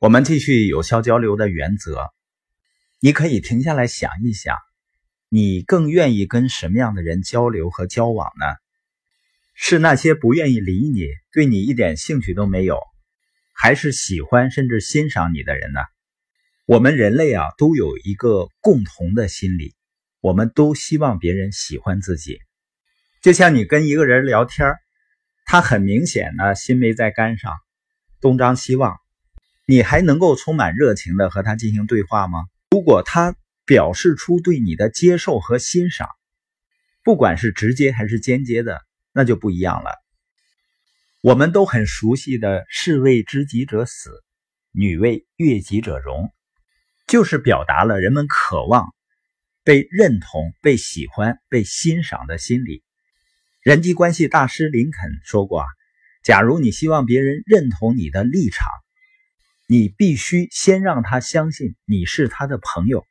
我们继续有效交流的原则。你可以停下来想一想，你更愿意跟什么样的人交流和交往呢？是那些不愿意理你、对你一点兴趣都没有，还是喜欢甚至欣赏你的人呢？我们人类啊，都有一个共同的心理，我们都希望别人喜欢自己。就像你跟一个人聊天，他很明显呢心没在肝上，东张西望，你还能够充满热情的和他进行对话吗？如果他表示出对你的接受和欣赏，不管是直接还是间接的。那就不一样了。我们都很熟悉的“士为知己者死，女为悦己者容”，就是表达了人们渴望被认同、被喜欢、被欣赏的心理。人际关系大师林肯说过：“啊，假如你希望别人认同你的立场，你必须先让他相信你是他的朋友。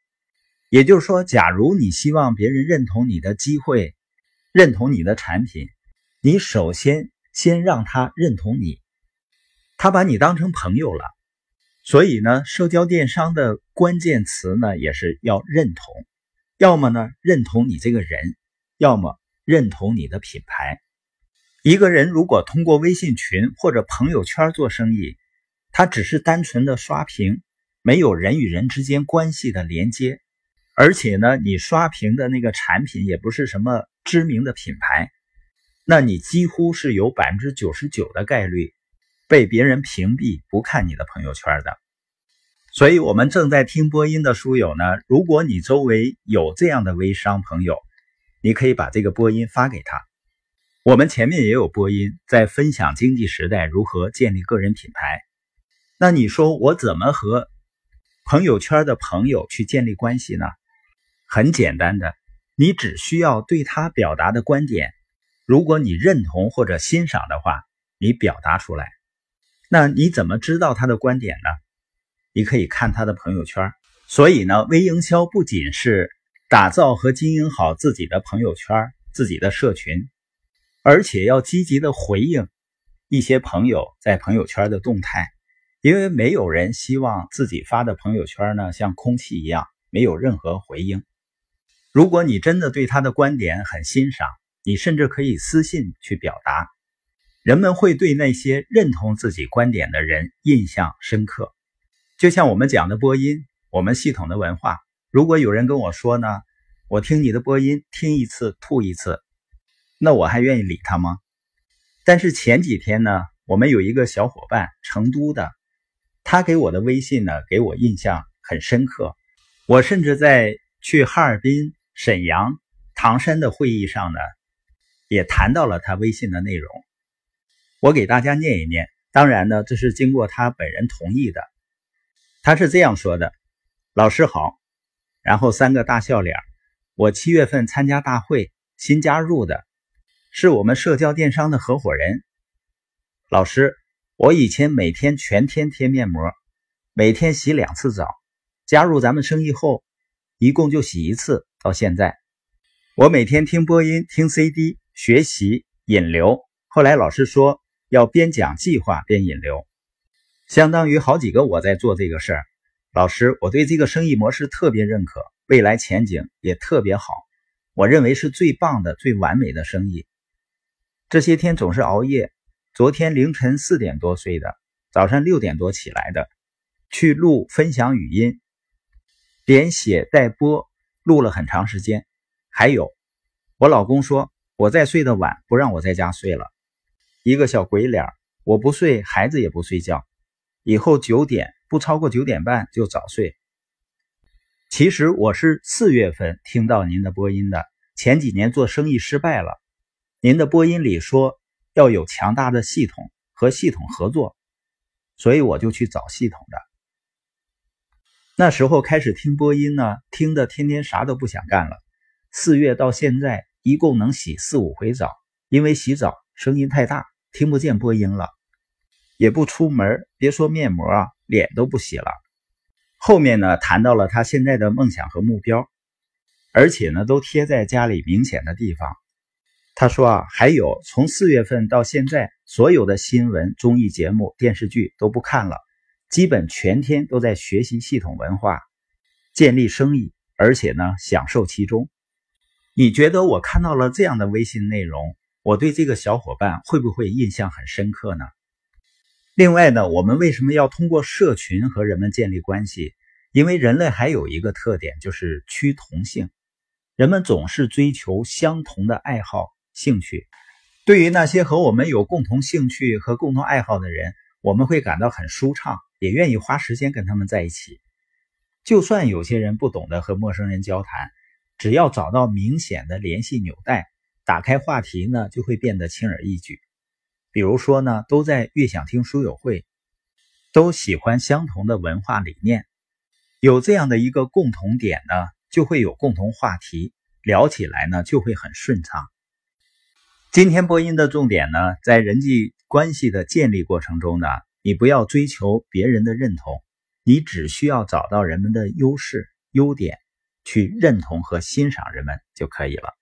也就是说，假如你希望别人认同你的机会，认同你的产品。”你首先先让他认同你，他把你当成朋友了，所以呢，社交电商的关键词呢也是要认同，要么呢认同你这个人，要么认同你的品牌。一个人如果通过微信群或者朋友圈做生意，它只是单纯的刷屏，没有人与人之间关系的连接，而且呢，你刷屏的那个产品也不是什么知名的品牌。那你几乎是有百分之九十九的概率被别人屏蔽，不看你的朋友圈的。所以，我们正在听播音的书友呢，如果你周围有这样的微商朋友，你可以把这个播音发给他。我们前面也有播音在分享经济时代如何建立个人品牌。那你说我怎么和朋友圈的朋友去建立关系呢？很简单的，你只需要对他表达的观点。如果你认同或者欣赏的话，你表达出来。那你怎么知道他的观点呢？你可以看他的朋友圈。所以呢，微营销不仅是打造和经营好自己的朋友圈、自己的社群，而且要积极的回应一些朋友在朋友圈的动态，因为没有人希望自己发的朋友圈呢像空气一样没有任何回应。如果你真的对他的观点很欣赏，你甚至可以私信去表达，人们会对那些认同自己观点的人印象深刻。就像我们讲的播音，我们系统的文化。如果有人跟我说呢，我听你的播音听一次吐一次，那我还愿意理他吗？但是前几天呢，我们有一个小伙伴，成都的，他给我的微信呢，给我印象很深刻。我甚至在去哈尔滨、沈阳、唐山的会议上呢。也谈到了他微信的内容，我给大家念一念。当然呢，这是经过他本人同意的。他是这样说的：“老师好。”然后三个大笑脸。我七月份参加大会，新加入的，是我们社交电商的合伙人。老师，我以前每天全天贴面膜，每天洗两次澡。加入咱们生意后，一共就洗一次。到现在，我每天听播音，听 CD。学习引流，后来老师说要边讲计划边引流，相当于好几个我在做这个事儿。老师，我对这个生意模式特别认可，未来前景也特别好，我认为是最棒的、最完美的生意。这些天总是熬夜，昨天凌晨四点多睡的，早上六点多起来的，去录分享语音，连写带播，录了很长时间。还有，我老公说。我再睡得晚，不让我在家睡了，一个小鬼脸我不睡，孩子也不睡觉。以后九点不超过九点半就早睡。其实我是四月份听到您的播音的，前几年做生意失败了，您的播音里说要有强大的系统和系统合作，所以我就去找系统的。那时候开始听播音呢，听的天天啥都不想干了。四月到现在。一共能洗四五回澡，因为洗澡声音太大，听不见播音了，也不出门，别说面膜啊，脸都不洗了。后面呢，谈到了他现在的梦想和目标，而且呢，都贴在家里明显的地方。他说啊，还有从四月份到现在，所有的新闻、综艺节目、电视剧都不看了，基本全天都在学习系统文化，建立生意，而且呢享受其中。你觉得我看到了这样的微信内容，我对这个小伙伴会不会印象很深刻呢？另外呢，我们为什么要通过社群和人们建立关系？因为人类还有一个特点，就是趋同性。人们总是追求相同的爱好、兴趣。对于那些和我们有共同兴趣和共同爱好的人，我们会感到很舒畅，也愿意花时间跟他们在一起。就算有些人不懂得和陌生人交谈，只要找到明显的联系纽带，打开话题呢，就会变得轻而易举。比如说呢，都在悦享听书友会，都喜欢相同的文化理念。有这样的一个共同点呢，就会有共同话题，聊起来呢就会很顺畅。今天播音的重点呢，在人际关系的建立过程中呢，你不要追求别人的认同，你只需要找到人们的优势、优点，去认同和欣赏人们就可以了。